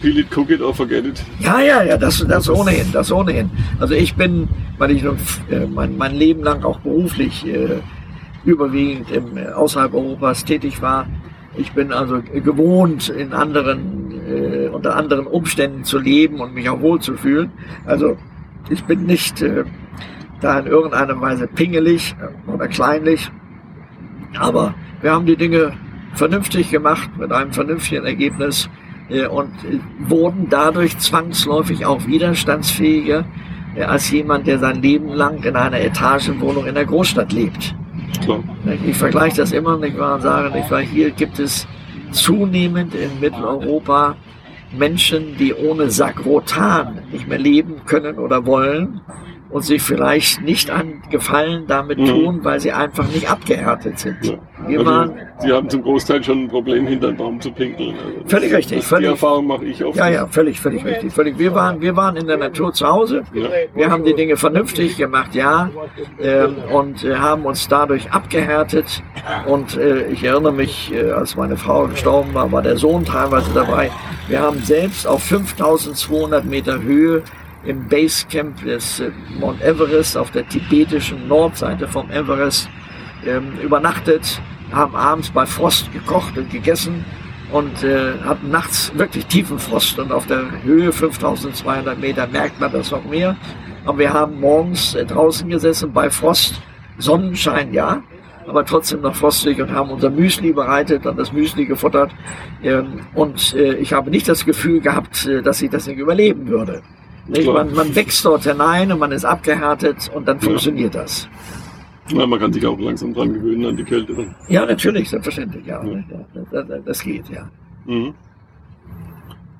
Peel it, cook it or forget it. Ja, ja, ja, das, das ohnehin, das ohnehin. Also ich bin, weil ich mein, mein Leben lang auch beruflich überwiegend im, außerhalb Europas tätig war, ich bin also gewohnt, in anderen, unter anderen Umständen zu leben und mich auch wohl zu fühlen. Also ich bin nicht äh, da in irgendeiner Weise pingelig äh, oder kleinlich, aber wir haben die Dinge vernünftig gemacht, mit einem vernünftigen Ergebnis äh, und wurden dadurch zwangsläufig auch widerstandsfähiger äh, als jemand, der sein Leben lang in einer Etagenwohnung in der Großstadt lebt. Klar. Ich vergleiche das immer nicht wahr und sage, nicht wahr, hier gibt es zunehmend in Mitteleuropa Menschen, die ohne Sakrotan nicht mehr leben können oder wollen und sich vielleicht nicht an Gefallen damit mhm. tun, weil sie einfach nicht abgehärtet sind. Ja. Wir also, waren, sie haben zum Großteil schon ein Problem, hinter den Baum zu pinkeln. Also völlig das, richtig. Das, völlig, die Erfahrung mache ich auch. Ja, ja, völlig, völlig richtig. Völlig. Wir, waren, wir waren in der Natur zu Hause. Ja. Wir haben die Dinge vernünftig gemacht, ja, äh, und äh, haben uns dadurch abgehärtet. Und äh, ich erinnere mich, äh, als meine Frau gestorben war, war der Sohn teilweise dabei. Wir haben selbst auf 5200 Meter Höhe im Basecamp des äh, Mount Everest auf der tibetischen Nordseite vom Everest ähm, übernachtet, haben abends bei Frost gekocht und gegessen und äh, hatten nachts wirklich tiefen Frost und auf der Höhe 5200 Meter merkt man das noch mehr. Aber wir haben morgens äh, draußen gesessen bei Frost, Sonnenschein ja, aber trotzdem noch frostig und haben unser Müsli bereitet und das Müsli gefuttert. Ähm, und äh, ich habe nicht das Gefühl gehabt, äh, dass ich das nicht überleben würde. Man, man, wächst dort hinein und man ist abgehärtet und dann funktioniert das. Ja, man kann sich auch langsam dran gewöhnen an die Kälte. Dann. Ja, natürlich, selbstverständlich, ja. ja. Das, das, geht, ja. Mhm.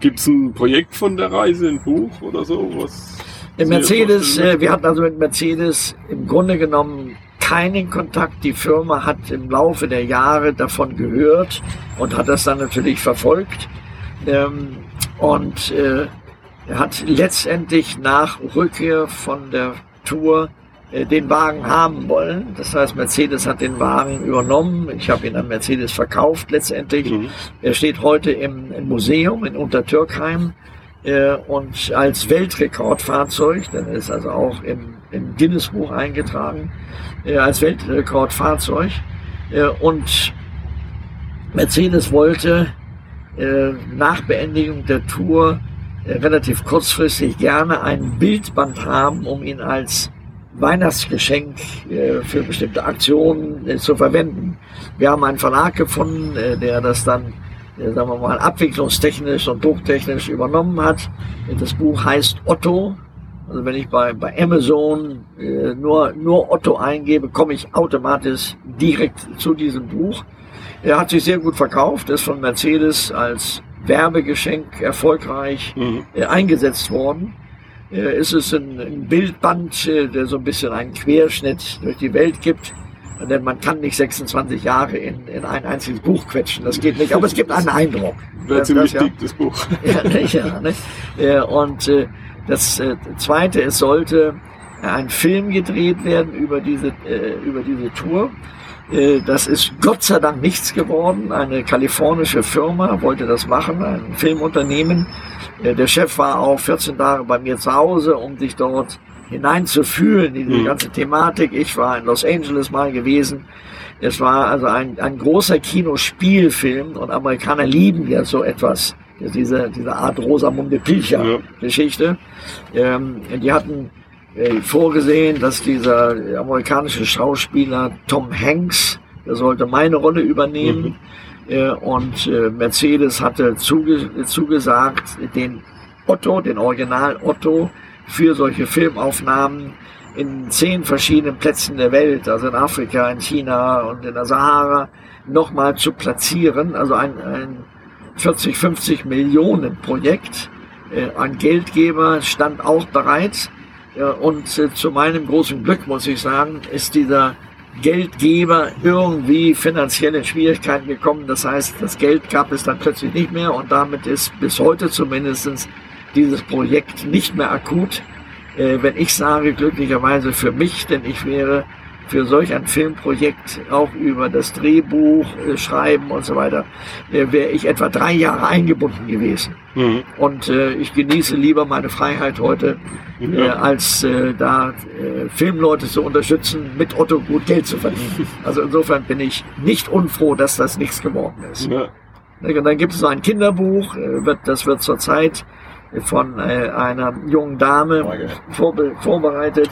Gibt es ein Projekt von der Reise, ein Buch oder so? Was Mercedes, äh, wir hatten also mit Mercedes im Grunde genommen keinen Kontakt. Die Firma hat im Laufe der Jahre davon gehört und hat das dann natürlich verfolgt. Ähm, und äh, er hat letztendlich nach Rückkehr von der Tour äh, den Wagen haben wollen. Das heißt, Mercedes hat den Wagen übernommen. Ich habe ihn an Mercedes verkauft letztendlich. Mhm. Er steht heute im, im Museum in Untertürkheim äh, und als Weltrekordfahrzeug, dann ist also auch im, im Guinness-Buch eingetragen, äh, als Weltrekordfahrzeug. Äh, und Mercedes wollte äh, nach Beendigung der Tour relativ kurzfristig gerne ein Bildband haben, um ihn als Weihnachtsgeschenk äh, für bestimmte Aktionen äh, zu verwenden. Wir haben einen Verlag gefunden, äh, der das dann, sagen wir mal, abwicklungstechnisch und drucktechnisch übernommen hat. Das Buch heißt Otto. Also wenn ich bei, bei Amazon nur, nur Otto eingebe, komme ich automatisch direkt zu diesem Buch. Er hat sich sehr gut verkauft, ist von Mercedes als Werbegeschenk erfolgreich mhm. äh, eingesetzt worden. Äh, ist es ein, ein Bildband, äh, der so ein bisschen einen Querschnitt durch die Welt gibt. Denn man kann nicht 26 Jahre in, in ein einziges Buch quetschen, das geht nicht, aber es gibt einen Eindruck. Wäre ziemlich das, dick, das Buch. ja, nicht, ja, nicht? Äh, und äh, das äh, Zweite, es sollte ein Film gedreht werden über diese, über diese Tour. Äh, das ist Gott sei Dank nichts geworden. Eine kalifornische Firma wollte das machen, ein Filmunternehmen. Äh, der Chef war auch 14 Tage bei mir zu Hause, um sich dort hineinzufühlen in die mhm. ganze Thematik. Ich war in Los Angeles mal gewesen. Es war also ein, ein großer Kinospielfilm und Amerikaner lieben ja so etwas, diese, diese Art Rosamunde Pilcher-Geschichte. Ja. Ähm, die hatten äh, vorgesehen, dass dieser amerikanische Schauspieler Tom Hanks, der sollte meine Rolle übernehmen. Mhm. Äh, und äh, Mercedes hatte zuge zugesagt, den Otto, den Original Otto, für solche Filmaufnahmen in zehn verschiedenen Plätzen der Welt, also in Afrika, in China und in der Sahara, nochmal zu platzieren. Also ein, ein 40, 50 Millionen Projekt. Ein Geldgeber stand auch bereit. Ja, und äh, zu meinem großen Glück muss ich sagen, ist dieser Geldgeber irgendwie finanzielle Schwierigkeiten gekommen. Das heißt, das Geld gab es dann plötzlich nicht mehr und damit ist bis heute zumindest dieses Projekt nicht mehr akut. Äh, wenn ich sage, glücklicherweise für mich, denn ich wäre für solch ein Filmprojekt auch über das Drehbuch äh, schreiben und so weiter, äh, wäre ich etwa drei Jahre eingebunden gewesen. Mhm. Und äh, ich genieße lieber meine Freiheit heute, äh, ja. als äh, da äh, Filmleute zu unterstützen, mit Otto gut Geld zu verdienen. Also insofern bin ich nicht unfroh, dass das nichts geworden ist. Ja. Und dann gibt es noch ein Kinderbuch, wird, das wird zurzeit von einer jungen Dame vorbereitet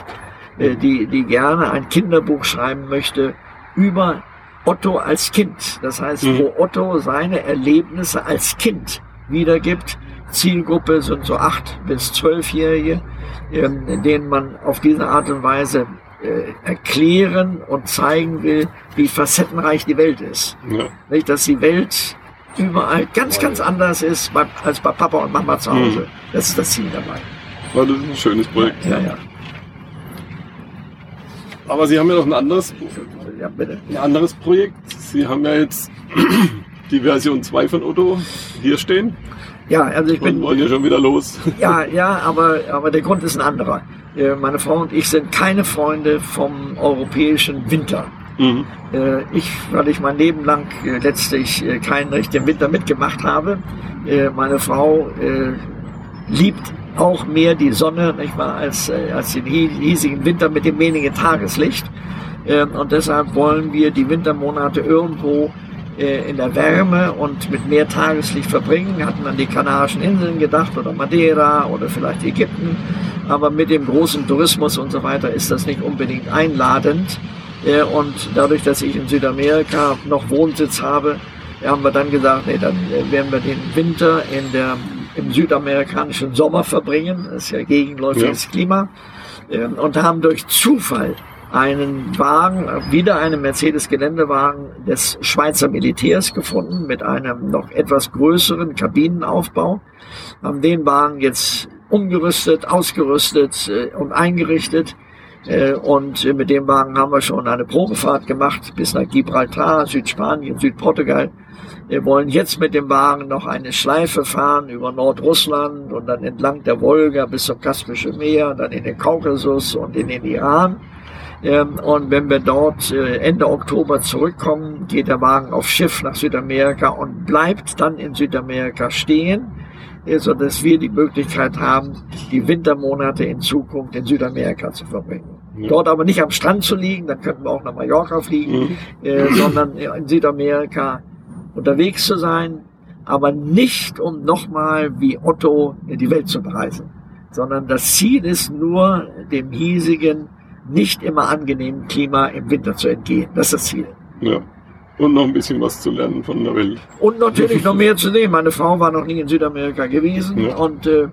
die, die gerne ein Kinderbuch schreiben möchte über Otto als Kind. Das heißt, mhm. wo Otto seine Erlebnisse als Kind wiedergibt. Zielgruppe sind so acht bis zwölfjährige, ähm, denen man auf diese Art und Weise äh, erklären und zeigen will, wie facettenreich die Welt ist. Ja. Nicht, dass die Welt überall ganz, ganz anders ist als bei Papa und Mama zu Hause. Mhm. Das ist das Ziel dabei. Ja, das ist ein schönes Projekt. Ja, ja. Aber Sie haben ja noch ein anderes, ja, ein anderes Projekt. Sie haben ja jetzt die Version 2 von Otto hier stehen. Ja, also ich bin. Und wollen ja schon wieder los. Ja, ja, aber, aber der Grund ist ein anderer. Äh, meine Frau und ich sind keine Freunde vom europäischen Winter. Mhm. Äh, ich, weil ich mein Leben lang äh, letztlich keinen richtigen Winter mitgemacht habe. Meine Frau liebt auch mehr die Sonne, nicht wahr, als, äh, als den hiesigen Winter mit dem wenigen Tageslicht. Ähm, und deshalb wollen wir die Wintermonate irgendwo äh, in der Wärme und mit mehr Tageslicht verbringen. Wir hatten an die Kanarischen Inseln gedacht oder Madeira oder vielleicht Ägypten. Aber mit dem großen Tourismus und so weiter ist das nicht unbedingt einladend. Äh, und dadurch, dass ich in Südamerika noch Wohnsitz habe, haben wir dann gesagt, nee, dann werden wir den Winter in der im südamerikanischen Sommer verbringen, das ist ja gegenläufiges ja. Klima, ähm, und haben durch Zufall einen Wagen, wieder einen Mercedes-Geländewagen des Schweizer Militärs gefunden mit einem noch etwas größeren Kabinenaufbau, haben den Wagen jetzt umgerüstet, ausgerüstet äh, und eingerichtet. Äh, und mit dem Wagen haben wir schon eine Probefahrt gemacht bis nach Gibraltar, Südspanien, Südportugal. Wir wollen jetzt mit dem Wagen noch eine Schleife fahren über Nordrussland und dann entlang der Wolga bis zum Kaspischen Meer, dann in den Kaukasus und in den Iran. Ähm, und wenn wir dort äh, Ende Oktober zurückkommen, geht der Wagen auf Schiff nach Südamerika und bleibt dann in Südamerika stehen, so dass wir die Möglichkeit haben, die Wintermonate in Zukunft in Südamerika zu verbringen. Ja. Dort aber nicht am Strand zu liegen, dann könnten wir auch nach Mallorca fliegen, mhm. äh, sondern in Südamerika unterwegs zu sein, aber nicht um nochmal wie Otto die Welt zu bereisen, sondern das Ziel ist nur, dem hiesigen nicht immer angenehmen Klima im Winter zu entgehen. Das ist das Ziel. Ja. Und noch ein bisschen was zu lernen von der Welt. Und natürlich noch mehr zu sehen. Meine Frau war noch nie in Südamerika gewesen ja. und äh,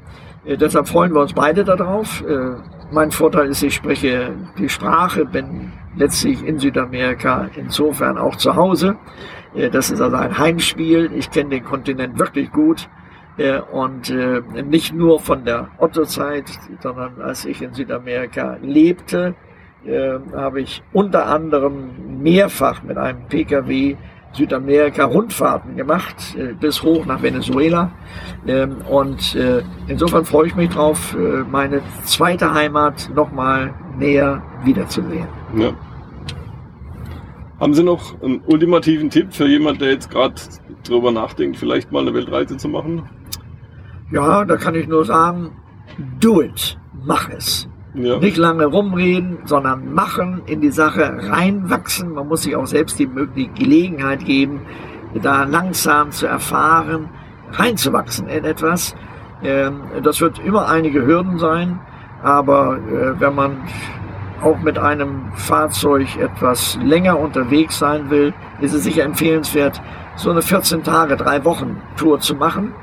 deshalb freuen wir uns beide darauf. Äh, mein Vorteil ist, ich spreche die Sprache, bin letztlich in Südamerika insofern auch zu Hause. Äh, das ist also ein Heimspiel. Ich kenne den Kontinent wirklich gut. Äh, und äh, nicht nur von der Otto-Zeit, sondern als ich in Südamerika lebte, äh, habe ich unter anderem mehrfach mit einem Pkw Südamerika-Rundfahrten gemacht, bis hoch nach Venezuela. Ähm, und insofern freue ich mich drauf, meine zweite Heimat nochmal näher wiederzusehen. Ja. Haben Sie noch einen ultimativen Tipp für jemand, der jetzt gerade drüber nachdenkt, vielleicht mal eine Weltreise zu machen? Ja, da kann ich nur sagen, do it, mach es. Ja. Nicht lange rumreden, sondern machen, in die Sache reinwachsen. Man muss sich auch selbst die, die Gelegenheit geben, da langsam zu erfahren, reinzuwachsen in etwas. Ähm, das wird immer einige Hürden sein, aber äh, wenn man auch mit einem Fahrzeug etwas länger unterwegs sein will, ist es sicher empfehlenswert, so eine 14 Tage, drei Wochen Tour zu machen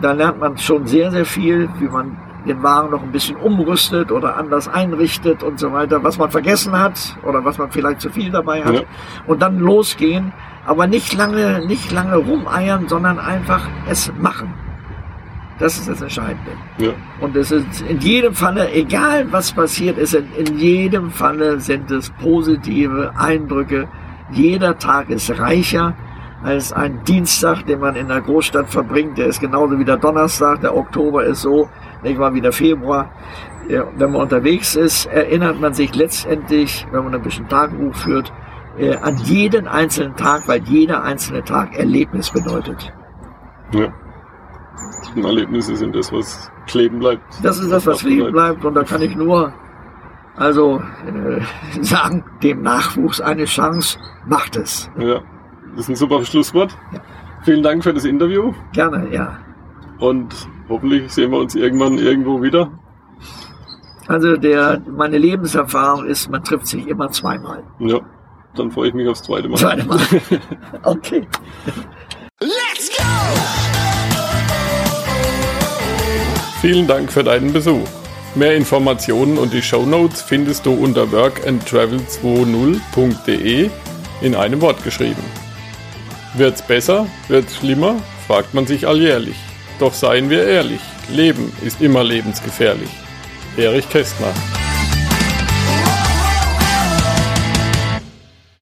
da lernt man schon sehr, sehr viel, wie man den Wagen noch ein bisschen umrüstet oder anders einrichtet und so weiter, was man vergessen hat oder was man vielleicht zu viel dabei hat. Ja. Und dann losgehen, aber nicht lange, nicht lange rumeiern, sondern einfach es machen. Das ist das Entscheidende. Ja. Und es ist in jedem Falle, egal was passiert ist, in jedem Falle sind es positive Eindrücke. Jeder Tag ist reicher als ein Dienstag, den man in der Großstadt verbringt. Der ist genauso wie der Donnerstag. Der Oktober ist so, nicht mal wie der Februar. Ja, wenn man unterwegs ist, erinnert man sich letztendlich, wenn man ein bisschen Tagebuch führt, äh, an jeden einzelnen Tag, weil jeder einzelne Tag Erlebnis bedeutet. Ja. Und Erlebnisse sind das, was kleben bleibt. Das ist das, was kleben bleibt. Und da kann ich nur also äh, sagen, dem Nachwuchs eine Chance, macht es. Ja. Das ist ein super Schlusswort. Ja. Vielen Dank für das Interview. Gerne, ja. Und hoffentlich sehen wir uns irgendwann irgendwo wieder. Also der, meine Lebenserfahrung ist, man trifft sich immer zweimal. Ja, dann freue ich mich aufs zweite Mal. Zweite Mal. okay. Let's go! Vielen Dank für deinen Besuch. Mehr Informationen und die Show Notes findest du unter workandtravel20.de in einem Wort geschrieben. Wird's besser? Wird's schlimmer? fragt man sich alljährlich. Doch seien wir ehrlich, Leben ist immer lebensgefährlich. Erich Kästner